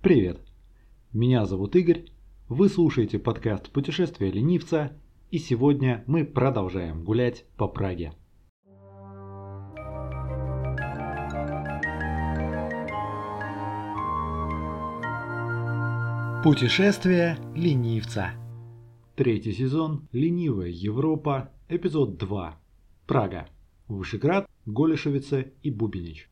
Привет! Меня зовут Игорь, вы слушаете подкаст «Путешествие ленивца» и сегодня мы продолжаем гулять по Праге. Путешествие ленивца. Третий сезон «Ленивая Европа», эпизод 2. Прага. Вышеград, Голешевица и Бубенич.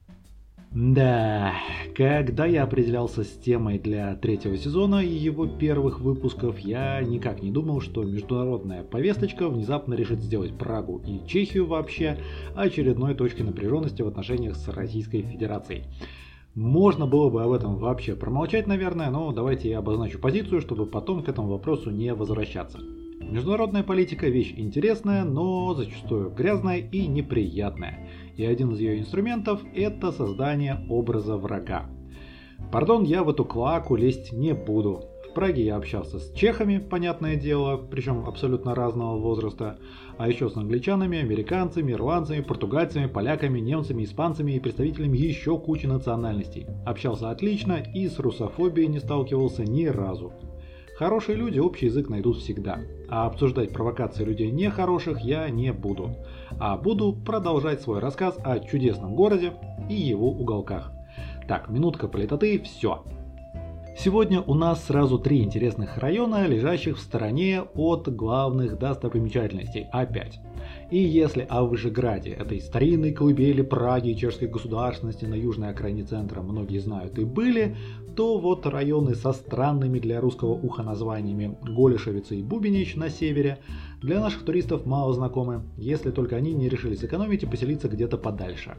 Да, когда я определялся с темой для третьего сезона и его первых выпусков, я никак не думал, что международная повесточка внезапно решит сделать Прагу и Чехию вообще очередной точкой напряженности в отношениях с Российской Федерацией. Можно было бы об этом вообще промолчать, наверное, но давайте я обозначу позицию, чтобы потом к этому вопросу не возвращаться. Международная политика вещь интересная, но зачастую грязная и неприятная и один из ее инструментов – это создание образа врага. Пардон, я в эту клаку лезть не буду. В Праге я общался с чехами, понятное дело, причем абсолютно разного возраста, а еще с англичанами, американцами, ирландцами, португальцами, поляками, немцами, испанцами и представителями еще кучи национальностей. Общался отлично и с русофобией не сталкивался ни разу. Хорошие люди общий язык найдут всегда, а обсуждать провокации людей нехороших я не буду, а буду продолжать свой рассказ о чудесном городе и его уголках. Так, минутка политоты, все. Сегодня у нас сразу три интересных района, лежащих в стороне от главных достопримечательностей, опять. И если о Вышеграде, этой старинной колыбели Праги и чешской государственности на южной окраине центра многие знают и были, то вот районы со странными для русского уха названиями Голешевица и Бубенич на севере для наших туристов мало знакомы, если только они не решили сэкономить и поселиться где-то подальше.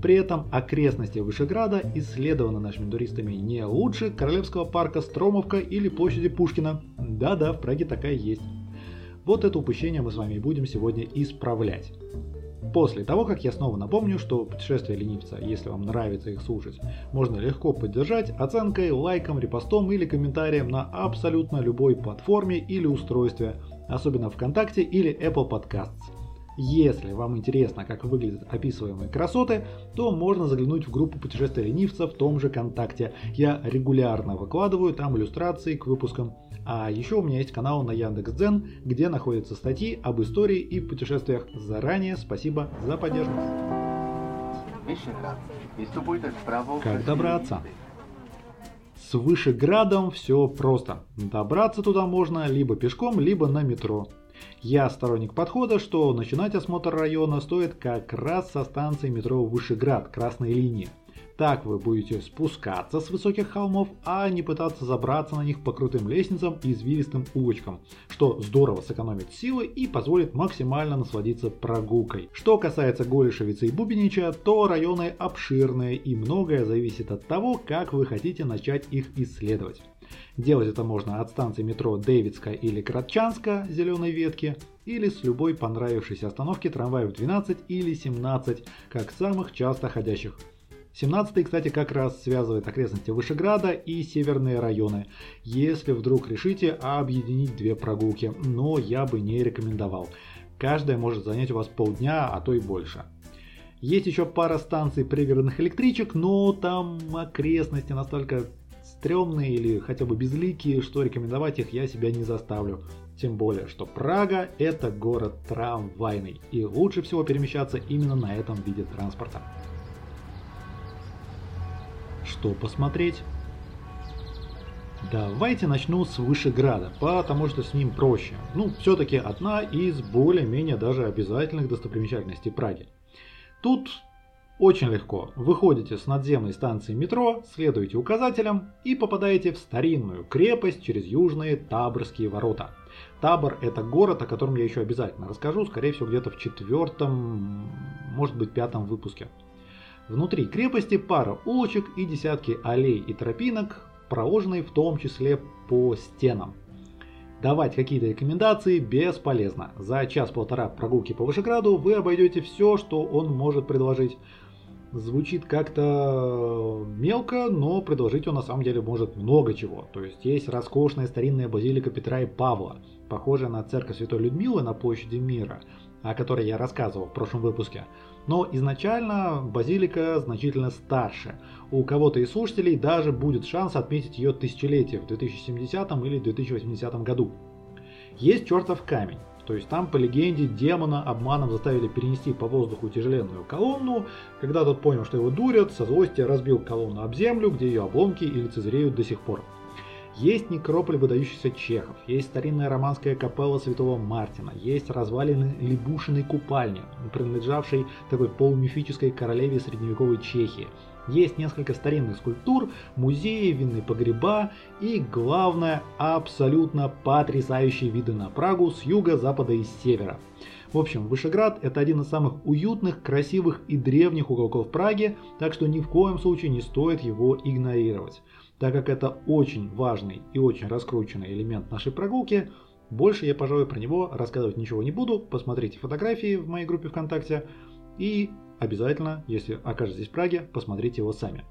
При этом окрестности Вышеграда исследованы нашими туристами не лучше Королевского парка Стромовка или площади Пушкина. Да-да, в Праге такая есть. Вот это упущение мы с вами будем сегодня исправлять. После того, как я снова напомню, что путешествие ленивца, если вам нравится их слушать, можно легко поддержать оценкой, лайком, репостом или комментарием на абсолютно любой платформе или устройстве, особенно ВКонтакте или Apple Podcasts. Если вам интересно, как выглядят описываемые красоты, то можно заглянуть в группу путешествия ленивца в том же ВКонтакте. Я регулярно выкладываю там иллюстрации к выпускам а еще у меня есть канал на Яндекс.Дзен, где находятся статьи об истории и путешествиях. Заранее спасибо за поддержку. Как добраться? С Вышеградом все просто. Добраться туда можно либо пешком, либо на метро. Я сторонник подхода, что начинать осмотр района стоит как раз со станции метро Вышеград красной линии. Так вы будете спускаться с высоких холмов, а не пытаться забраться на них по крутым лестницам и извилистым улочкам, что здорово сэкономит силы и позволит максимально насладиться прогулкой. Что касается Голишевицы и Бубенича, то районы обширные и многое зависит от того, как вы хотите начать их исследовать. Делать это можно от станции метро Дэвидска или Кратчанска зеленой ветки, или с любой понравившейся остановки трамваев 12 или 17, как самых часто ходящих 17 кстати, как раз связывает окрестности Вышеграда и северные районы, если вдруг решите объединить две прогулки, но я бы не рекомендовал. Каждая может занять у вас полдня, а то и больше. Есть еще пара станций пригородных электричек, но там окрестности настолько стрёмные или хотя бы безликие, что рекомендовать их я себя не заставлю. Тем более, что Прага это город трамвайный, и лучше всего перемещаться именно на этом виде транспорта. Что посмотреть? Давайте начну с Вышеграда, потому что с ним проще. Ну, все-таки одна из более-менее даже обязательных достопримечательностей Праги. Тут очень легко. Выходите с надземной станции метро, следуете указателям и попадаете в старинную крепость через южные Таборские ворота. Табор это город, о котором я еще обязательно расскажу, скорее всего где-то в четвертом, может быть пятом выпуске. Внутри крепости пара улочек и десятки аллей и тропинок, проложенные в том числе по стенам. Давать какие-то рекомендации бесполезно. За час-полтора прогулки по Вышеграду вы обойдете все, что он может предложить. Звучит как-то мелко, но предложить он на самом деле может много чего. То есть есть роскошная старинная базилика Петра и Павла, похожая на церковь Святой Людмилы на площади Мира, о которой я рассказывал в прошлом выпуске. Но изначально базилика значительно старше. У кого-то из слушателей даже будет шанс отметить ее тысячелетие в 2070 или 2080 году. Есть чертов камень. То есть там, по легенде, демона обманом заставили перенести по воздуху тяжеленную колонну. Когда тот понял, что его дурят, со злости разбил колонну об землю, где ее обломки и лицезреют до сих пор. Есть некрополь выдающихся чехов, есть старинная романская капелла Святого Мартина, есть развалины Лебушиной купальни, принадлежавшей такой полумифической королеве средневековой Чехии. Есть несколько старинных скульптур, музеи, винные погреба и, главное, абсолютно потрясающие виды на Прагу с юга, запада и севера. В общем, Вышеград – это один из самых уютных, красивых и древних уголков Праги, так что ни в коем случае не стоит его игнорировать. Так как это очень важный и очень раскрученный элемент нашей прогулки, больше я, пожалуй, про него рассказывать ничего не буду. Посмотрите фотографии в моей группе ВКонтакте и обязательно, если окажетесь в Праге, посмотрите его сами.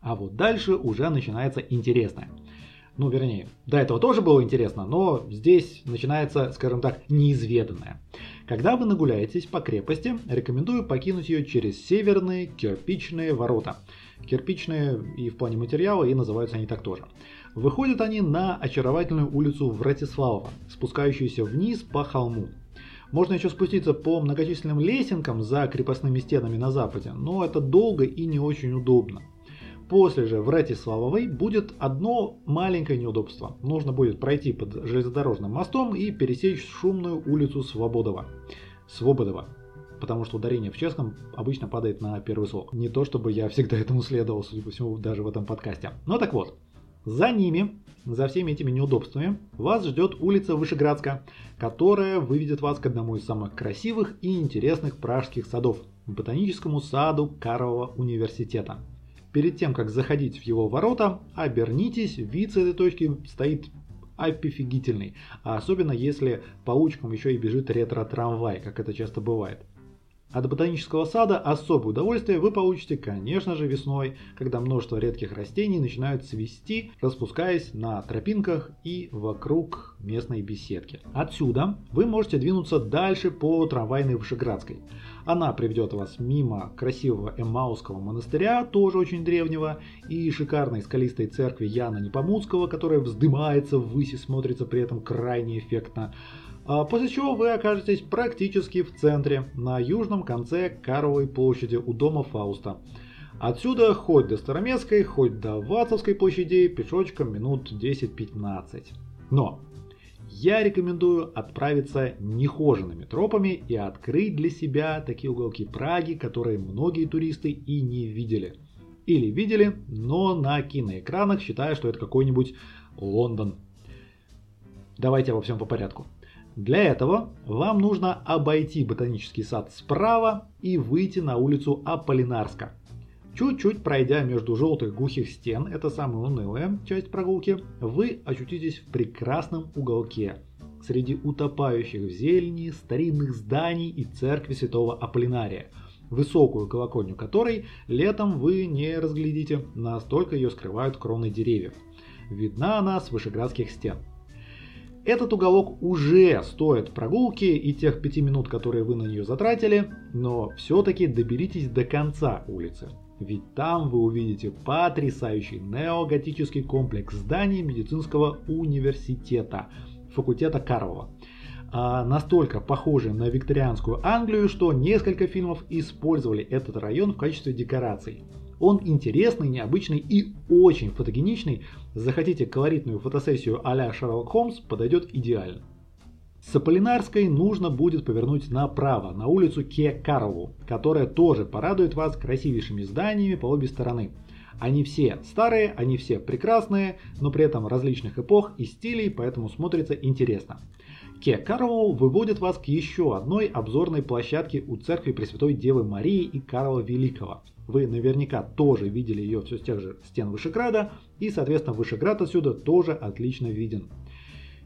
А вот дальше уже начинается интересное. Ну, вернее, до этого тоже было интересно, но здесь начинается, скажем так, неизведанное. Когда вы нагуляетесь по крепости, рекомендую покинуть ее через северные кирпичные ворота – Кирпичные и в плане материала, и называются они так тоже. Выходят они на очаровательную улицу Вратиславова, спускающуюся вниз по холму. Можно еще спуститься по многочисленным лесенкам за крепостными стенами на западе, но это долго и не очень удобно. После же в Ратиславовой будет одно маленькое неудобство. Нужно будет пройти под железнодорожным мостом и пересечь шумную улицу Свободова. Свободова потому что ударение в чешском обычно падает на первый слог. Не то чтобы я всегда этому следовал, судя по всему, даже в этом подкасте. Но так вот, за ними, за всеми этими неудобствами, вас ждет улица Вышеградска, которая выведет вас к одному из самых красивых и интересных пражских садов – ботаническому саду Карлова университета. Перед тем, как заходить в его ворота, обернитесь, вид с этой точки стоит офигительный, особенно если по улочкам еще и бежит ретро-трамвай, как это часто бывает. От ботанического сада особое удовольствие вы получите, конечно же, весной, когда множество редких растений начинают цвести, распускаясь на тропинках и вокруг местной беседки. Отсюда вы можете двинуться дальше по трамвайной Вышеградской. Она приведет вас мимо красивого Эммауского монастыря, тоже очень древнего, и шикарной скалистой церкви Яна Непомуцкого, которая вздымается ввысь и смотрится при этом крайне эффектно. А после чего вы окажетесь практически в центре, на южном конце Каровой площади у дома Фауста. Отсюда хоть до Староместской, хоть до Вацовской площадей пешочком минут 10-15. Но я рекомендую отправиться нехоженными тропами и открыть для себя такие уголки Праги, которые многие туристы и не видели. Или видели, но на киноэкранах считая, что это какой-нибудь Лондон. Давайте обо всем по порядку. Для этого вам нужно обойти ботанический сад справа и выйти на улицу Аполлинарска. Чуть-чуть пройдя между желтых глухих стен, это самая унылая часть прогулки, вы очутитесь в прекрасном уголке среди утопающих в зелени, старинных зданий и церкви святого Аполлинария, высокую колокольню которой летом вы не разглядите, настолько ее скрывают кроны деревьев. Видна она с вышеградских стен. Этот уголок уже стоит прогулки и тех пяти минут, которые вы на нее затратили, но все-таки доберитесь до конца улицы. Ведь там вы увидите потрясающий неоготический комплекс зданий медицинского университета, факультета Карлова. А настолько похожий на викторианскую Англию, что несколько фильмов использовали этот район в качестве декораций. Он интересный, необычный и очень фотогеничный. Захотите колоритную фотосессию а-ля Шерлок Холмс, подойдет идеально. С Аполлинарской нужно будет повернуть направо, на улицу Ке Карлову, которая тоже порадует вас красивейшими зданиями по обе стороны. Они все старые, они все прекрасные, но при этом различных эпох и стилей, поэтому смотрится интересно. Ке Карлову выводит вас к еще одной обзорной площадке у церкви Пресвятой Девы Марии и Карла Великого. Вы наверняка тоже видели ее все с тех же стен Вышеграда, и, соответственно, Вышеград отсюда тоже отлично виден.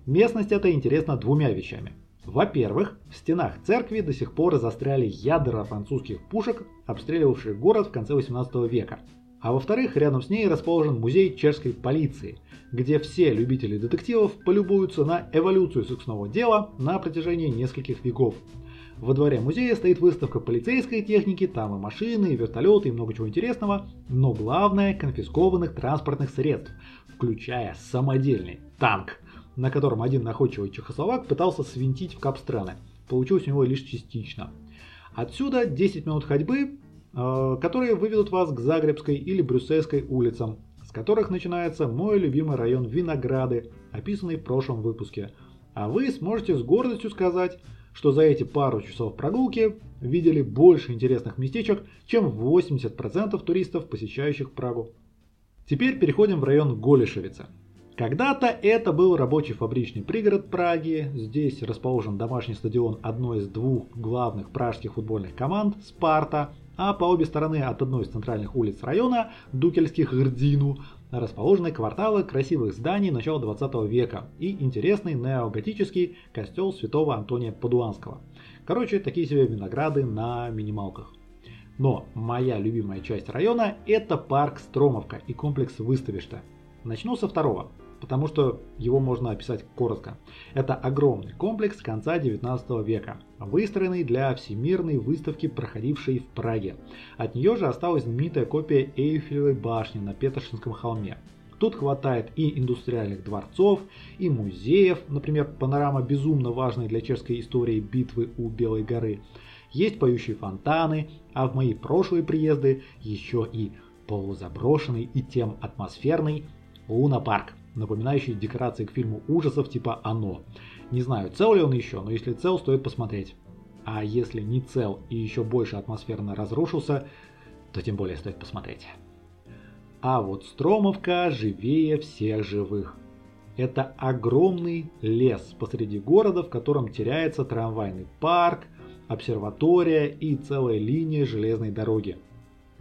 Местность эта интересна двумя вещами. Во-первых, в стенах церкви до сих пор застряли ядра французских пушек, обстреливавших город в конце 18 века. А во-вторых, рядом с ней расположен музей чешской полиции, где все любители детективов полюбуются на эволюцию сексуального дела на протяжении нескольких веков. Во дворе музея стоит выставка полицейской техники, там и машины, и вертолеты, и много чего интересного, но главное конфискованных транспортных средств, включая самодельный танк, на котором один находчивый чехословак пытался свинтить в капстраны. Получилось у него лишь частично. Отсюда 10 минут ходьбы, которые выведут вас к Загребской или Брюссельской улицам, с которых начинается мой любимый район Винограды, описанный в прошлом выпуске. А вы сможете с гордостью сказать, что за эти пару часов прогулки видели больше интересных местечек, чем 80% туристов, посещающих Прагу. Теперь переходим в район Голишевица. Когда-то это был рабочий фабричный пригород Праги. Здесь расположен домашний стадион одной из двух главных пражских футбольных команд – Спарта, а по обе стороны от одной из центральных улиц района, Дукельских Грдину, расположены кварталы красивых зданий начала 20 века и интересный неоготический костел святого Антония Падуанского. Короче, такие себе винограды на минималках. Но моя любимая часть района это парк Стромовка и комплекс Выставишта. Начну со второго потому что его можно описать коротко. Это огромный комплекс конца 19 века, выстроенный для всемирной выставки, проходившей в Праге. От нее же осталась знаменитая копия Эйфелевой башни на Петершинском холме. Тут хватает и индустриальных дворцов, и музеев, например, панорама безумно важной для чешской истории битвы у Белой горы. Есть поющие фонтаны, а в мои прошлые приезды еще и полузаброшенный и тем атмосферный Луна-парк напоминающий декорации к фильму ужасов типа «Оно». Не знаю, цел ли он еще, но если цел, стоит посмотреть. А если не цел и еще больше атмосферно разрушился, то тем более стоит посмотреть. А вот Стромовка живее всех живых. Это огромный лес посреди города, в котором теряется трамвайный парк, обсерватория и целая линия железной дороги.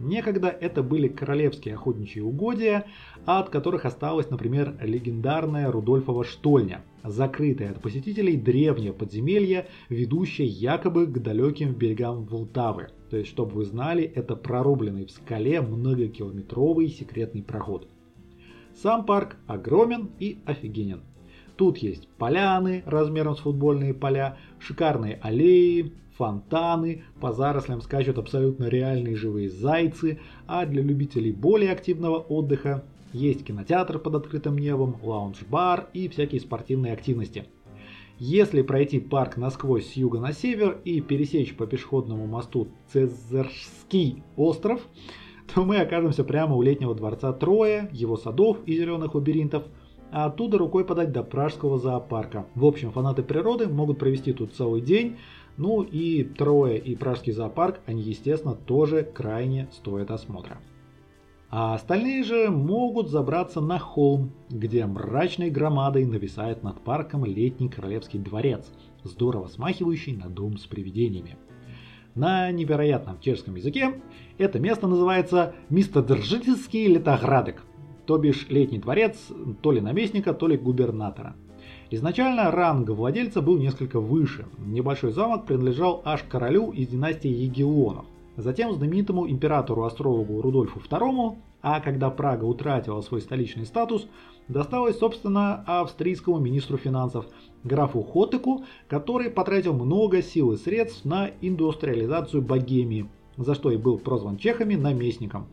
Некогда это были королевские охотничьи угодья, от которых осталась, например, легендарная Рудольфова штольня, закрытая от посетителей древнее подземелье, ведущее якобы к далеким берегам Волтавы. То есть, чтобы вы знали, это прорубленный в скале многокилометровый секретный проход. Сам парк огромен и офигенен. Тут есть поляны размером с футбольные поля, шикарные аллеи, фонтаны, по зарослям скачут абсолютно реальные живые зайцы, а для любителей более активного отдыха есть кинотеатр под открытым небом, лаунж-бар и всякие спортивные активности. Если пройти парк насквозь с юга на север и пересечь по пешеходному мосту Цезарский остров, то мы окажемся прямо у летнего дворца Троя, его садов и зеленых лабиринтов, а оттуда рукой подать до пражского зоопарка. В общем, фанаты природы могут провести тут целый день, ну и Трое и Пражский зоопарк, они, естественно, тоже крайне стоят осмотра. А остальные же могут забраться на холм, где мрачной громадой нависает над парком летний королевский дворец, здорово смахивающий на дом с привидениями. На невероятном чешском языке это место называется Мистодержительский летоградок, то бишь летний дворец то ли наместника, то ли губернатора. Изначально ранг владельца был несколько выше. Небольшой замок принадлежал аж королю из династии Егелонов. Затем знаменитому императору-астрологу Рудольфу II, а когда Прага утратила свой столичный статус, досталось, собственно, австрийскому министру финансов, графу Хотеку, который потратил много сил и средств на индустриализацию Богемии, за что и был прозван чехами наместником,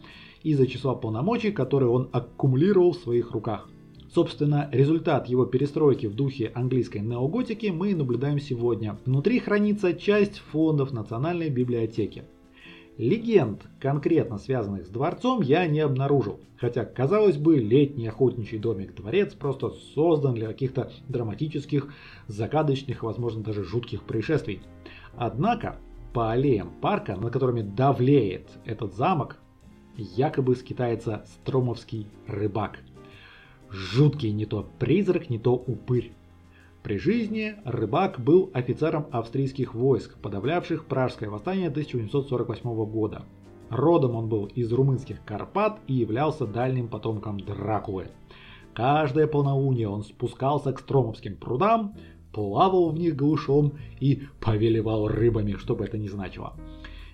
из-за числа полномочий, которые он аккумулировал в своих руках. Собственно, результат его перестройки в духе английской неоготики мы наблюдаем сегодня. Внутри хранится часть фондов Национальной библиотеки. Легенд, конкретно связанных с дворцом, я не обнаружил. Хотя, казалось бы, летний охотничий домик-дворец просто создан для каких-то драматических, загадочных, возможно даже жутких происшествий. Однако, по аллеям парка, над которыми давлеет этот замок, якобы скитается стромовский рыбак – Жуткий не то призрак, не то упырь. При жизни Рыбак был офицером австрийских войск, подавлявших Пражское восстание 1848 года. Родом он был из румынских Карпат и являлся дальним потомком Дракулы. Каждое полнолуние он спускался к Стромовским прудам, плавал в них голышом и повелевал рыбами, что бы это ни значило.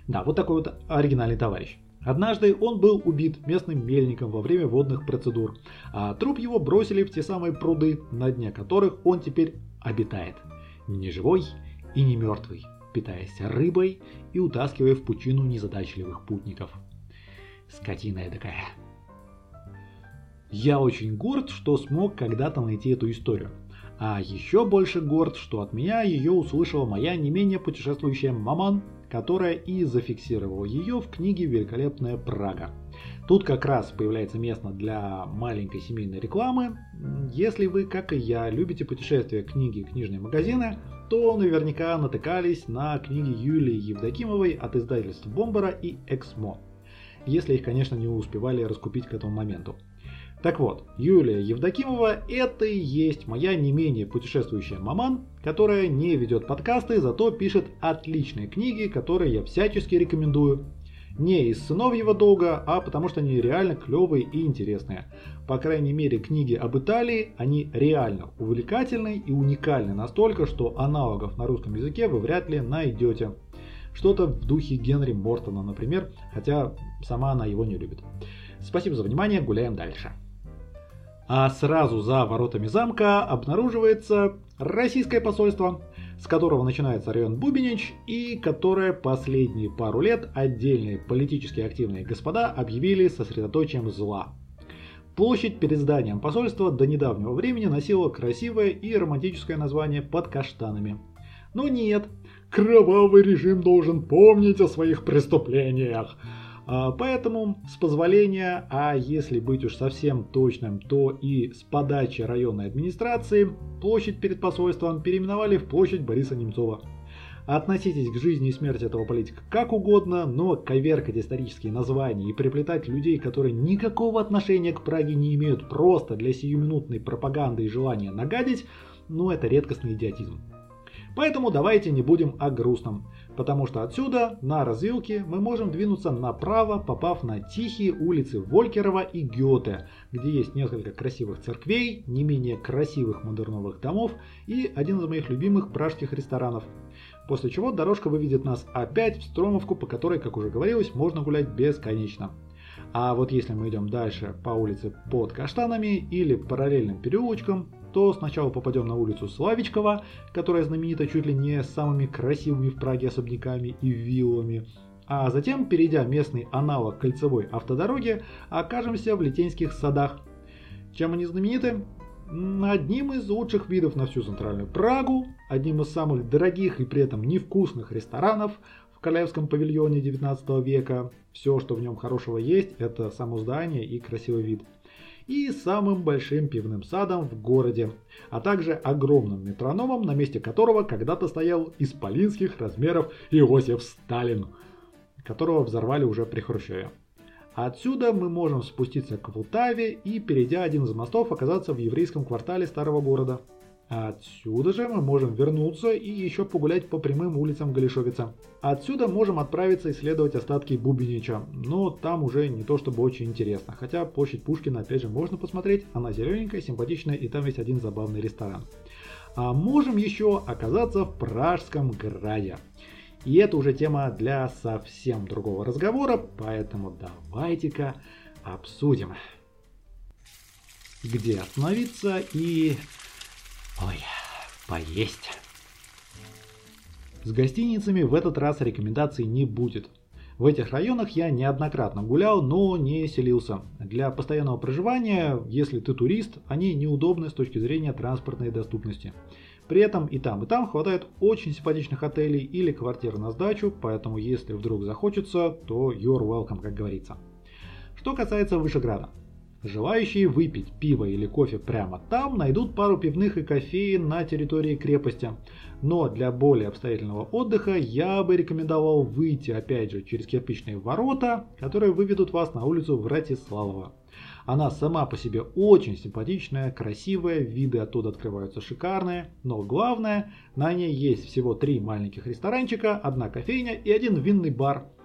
Да, вот такой вот оригинальный товарищ. Однажды он был убит местным мельником во время водных процедур, а труп его бросили в те самые пруды, на дне которых он теперь обитает. Не живой и не мертвый, питаясь рыбой и утаскивая в пучину незадачливых путников. Скотина такая. Я очень горд, что смог когда-то найти эту историю. А еще больше горд, что от меня ее услышала моя не менее путешествующая маман, которая и зафиксировала ее в книге «Великолепная Прага». Тут как раз появляется место для маленькой семейной рекламы. Если вы, как и я, любите путешествия, книги, книжные магазины, то наверняка натыкались на книги Юлии Евдокимовой от издательств Бомбара и Эксмо. Если их, конечно, не успевали раскупить к этому моменту. Так вот, Юлия Евдокимова – это и есть моя не менее путешествующая маман, которая не ведет подкасты, зато пишет отличные книги, которые я всячески рекомендую не из сыновьего долга, а потому что они реально клевые и интересные. По крайней мере, книги об Италии, они реально увлекательны и уникальны настолько, что аналогов на русском языке вы вряд ли найдете. Что-то в духе Генри Мортона, например, хотя сама она его не любит. Спасибо за внимание, гуляем дальше. А сразу за воротами замка обнаруживается российское посольство – с которого начинается район Бубенич и которое последние пару лет отдельные политически активные господа объявили сосредоточием зла. Площадь перед зданием посольства до недавнего времени носила красивое и романтическое название «Под каштанами». Но нет, кровавый режим должен помнить о своих преступлениях – поэтому, с позволения, а если быть уж совсем точным, то и с подачи районной администрации, площадь перед посольством переименовали в площадь Бориса Немцова. Относитесь к жизни и смерти этого политика как угодно, но коверкать исторические названия и приплетать людей, которые никакого отношения к Праге не имеют просто для сиюминутной пропаганды и желания нагадить, ну это редкостный идиотизм. Поэтому давайте не будем о грустном потому что отсюда, на развилке, мы можем двинуться направо, попав на тихие улицы Волькерова и Гёте, где есть несколько красивых церквей, не менее красивых модерновых домов и один из моих любимых пражских ресторанов. После чего дорожка выведет нас опять в Стромовку, по которой, как уже говорилось, можно гулять бесконечно. А вот если мы идем дальше по улице под каштанами или параллельным переулочком, то сначала попадем на улицу Славичкова, которая знаменита чуть ли не самыми красивыми в Праге особняками и виллами, а затем, перейдя местный аналог кольцевой автодороги, окажемся в Литейских садах. Чем они знамениты? Одним из лучших видов на всю центральную Прагу, одним из самых дорогих и при этом невкусных ресторанов в Королевском павильоне 19 века. Все, что в нем хорошего есть, это само здание и красивый вид – и самым большим пивным садом в городе, а также огромным метрономом, на месте которого когда-то стоял исполинских размеров Иосиф Сталин, которого взорвали уже при Хрущеве. Отсюда мы можем спуститься к Вултаве и, перейдя один из мостов, оказаться в еврейском квартале старого города – Отсюда же мы можем вернуться и еще погулять по прямым улицам Галишовица. Отсюда можем отправиться исследовать остатки Бубенича, но там уже не то чтобы очень интересно. Хотя площадь Пушкина опять же можно посмотреть, она зелененькая, симпатичная и там есть один забавный ресторан. А можем еще оказаться в Пражском граде. И это уже тема для совсем другого разговора, поэтому давайте-ка обсудим, где остановиться и Ой, поесть. С гостиницами в этот раз рекомендаций не будет. В этих районах я неоднократно гулял, но не селился. Для постоянного проживания, если ты турист, они неудобны с точки зрения транспортной доступности. При этом и там, и там хватает очень симпатичных отелей или квартир на сдачу, поэтому если вдруг захочется, то you're welcome, как говорится. Что касается Вышеграда. Желающие выпить пиво или кофе прямо там найдут пару пивных и кофеин на территории крепости. Но для более обстоятельного отдыха я бы рекомендовал выйти опять же через кирпичные ворота, которые выведут вас на улицу Вратиславова. Она сама по себе очень симпатичная, красивая, виды оттуда открываются шикарные, но главное, на ней есть всего три маленьких ресторанчика, одна кофейня и один винный бар –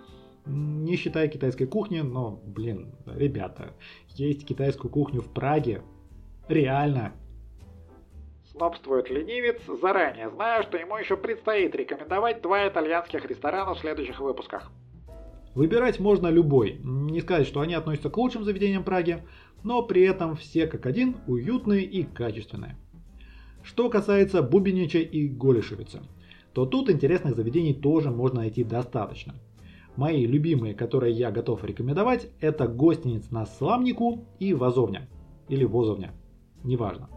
не считая китайской кухни, но, блин, ребята, есть китайскую кухню в Праге. Реально. Снобствует ленивец, заранее зная, что ему еще предстоит рекомендовать два итальянских ресторана в следующих выпусках. Выбирать можно любой. Не сказать, что они относятся к лучшим заведениям Праги, но при этом все как один уютные и качественные. Что касается Бубенича и Голишевица – то тут интересных заведений тоже можно найти достаточно. Мои любимые, которые я готов рекомендовать, это гостиниц на Сламнику и Вазовня. Или Возовня, неважно.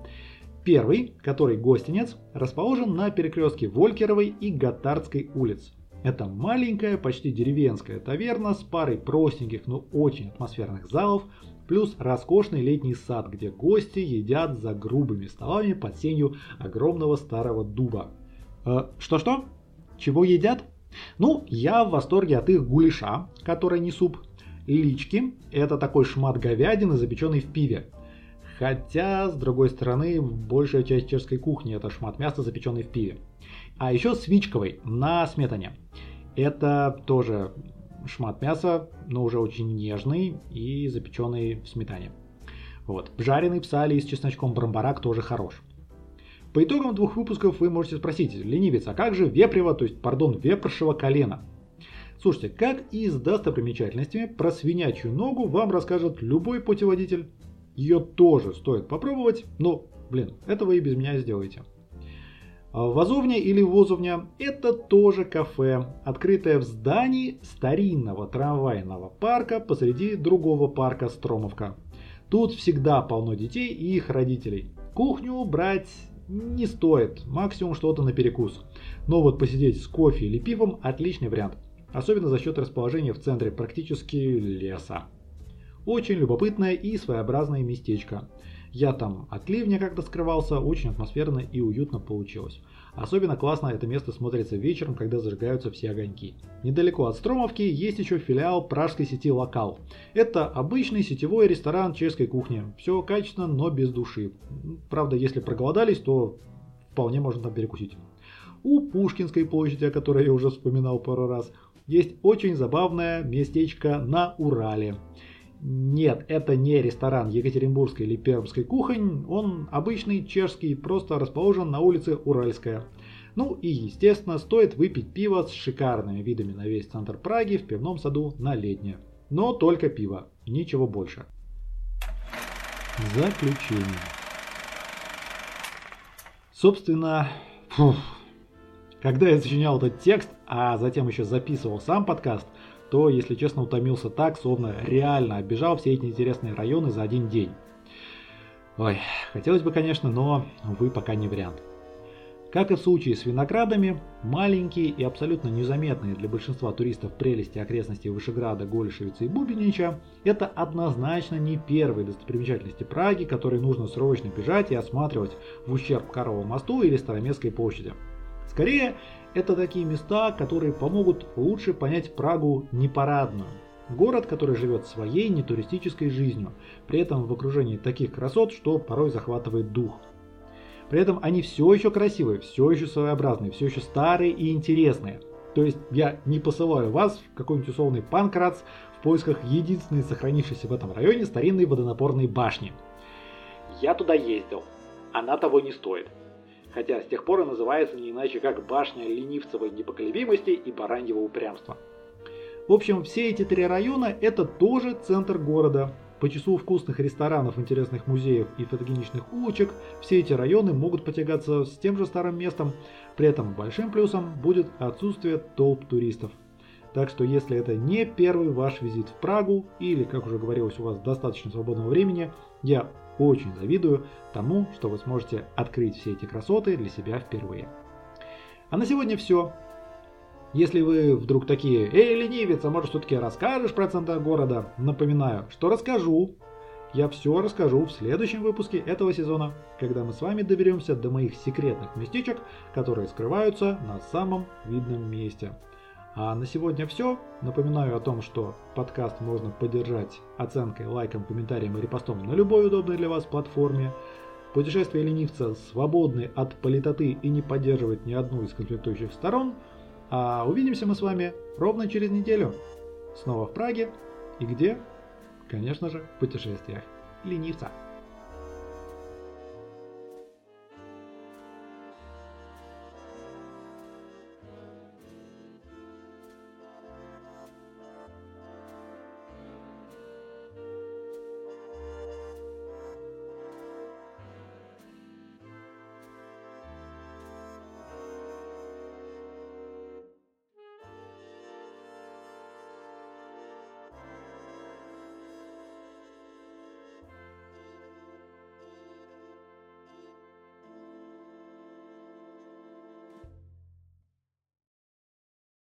Первый, который гостинец, расположен на перекрестке Волькеровой и Гатардской улиц. Это маленькая, почти деревенская таверна с парой простеньких, но очень атмосферных залов, плюс роскошный летний сад, где гости едят за грубыми столами под сенью огромного старого дуба. Э, что-что? Чего едят? Ну, я в восторге от их гулеша, который не суп. Лички – это такой шмат говядины, запеченный в пиве. Хотя, с другой стороны, большая часть чешской кухни – это шмат мяса, запеченный в пиве. А еще свичковый на сметане. Это тоже шмат мяса, но уже очень нежный и запеченный в сметане. Вот. Жареный псали с чесночком брамбарак тоже хорош. По итогам двух выпусков вы можете спросить, ленивец, а как же вепрево, то есть, пардон, вепршего колена? Слушайте, как и с достопримечательностями, про свинячью ногу вам расскажет любой путеводитель. Ее тоже стоит попробовать, но, блин, это вы и без меня сделаете. А Вазовня или Возовня – это тоже кафе, открытое в здании старинного трамвайного парка посреди другого парка Стромовка. Тут всегда полно детей и их родителей. Кухню брать не стоит, максимум что-то на перекус. Но вот посидеть с кофе или пивом – отличный вариант. Особенно за счет расположения в центре практически леса. Очень любопытное и своеобразное местечко. Я там от ливня как-то скрывался, очень атмосферно и уютно получилось. Особенно классно это место смотрится вечером, когда зажигаются все огоньки. Недалеко от Стромовки есть еще филиал пражской сети «Локал». Это обычный сетевой ресторан чешской кухни. Все качественно, но без души. Правда, если проголодались, то вполне можно там перекусить. У Пушкинской площади, о которой я уже вспоминал пару раз, есть очень забавное местечко на Урале. Нет, это не ресторан Екатеринбургской или Пермской кухонь, он обычный чешский, просто расположен на улице Уральская. Ну и естественно стоит выпить пиво с шикарными видами на весь центр Праги в пивном саду на летнее. Но только пиво, ничего больше. Заключение. Собственно, фух, когда я сочинял этот текст, а затем еще записывал сам подкаст, то, если честно, утомился так, словно реально оббежал все эти интересные районы за один день. Ой, хотелось бы, конечно, но, увы, пока не вариант. Как и в случае с виноградами, маленькие и абсолютно незаметные для большинства туристов прелести окрестностей Вышеграда, Голишевицы и Бубенича – это однозначно не первые достопримечательности Праги, которые нужно срочно бежать и осматривать в ущерб Каровому мосту или Староместской площади. Скорее, это такие места, которые помогут лучше понять Прагу непарадную. Город, который живет своей нетуристической жизнью, при этом в окружении таких красот, что порой захватывает дух. При этом они все еще красивые, все еще своеобразные, все еще старые и интересные. То есть я не посылаю вас в какой-нибудь условный Панкратс в поисках единственной сохранившейся в этом районе старинной водонапорной башни. Я туда ездил. Она того не стоит хотя с тех пор и называется не иначе как башня ленивцевой непоколебимости и бараньего упрямства. В общем, все эти три района это тоже центр города. По числу вкусных ресторанов, интересных музеев и фотогеничных улочек, все эти районы могут потягаться с тем же старым местом, при этом большим плюсом будет отсутствие толп туристов. Так что если это не первый ваш визит в Прагу или, как уже говорилось, у вас достаточно свободного времени, я очень завидую тому, что вы сможете открыть все эти красоты для себя впервые. А на сегодня все. Если вы вдруг такие, эй, ленивец, а может все-таки расскажешь про центр города? Напоминаю, что расскажу. Я все расскажу в следующем выпуске этого сезона, когда мы с вами доберемся до моих секретных местечек, которые скрываются на самом видном месте. А на сегодня все. Напоминаю о том, что подкаст можно поддержать оценкой, лайком, комментарием и репостом на любой удобной для вас платформе. Путешествие ленивца свободны от политоты и не поддерживает ни одну из конфликтующих сторон. А увидимся мы с вами ровно через неделю. Снова в Праге. И где? Конечно же, в путешествиях ленивца.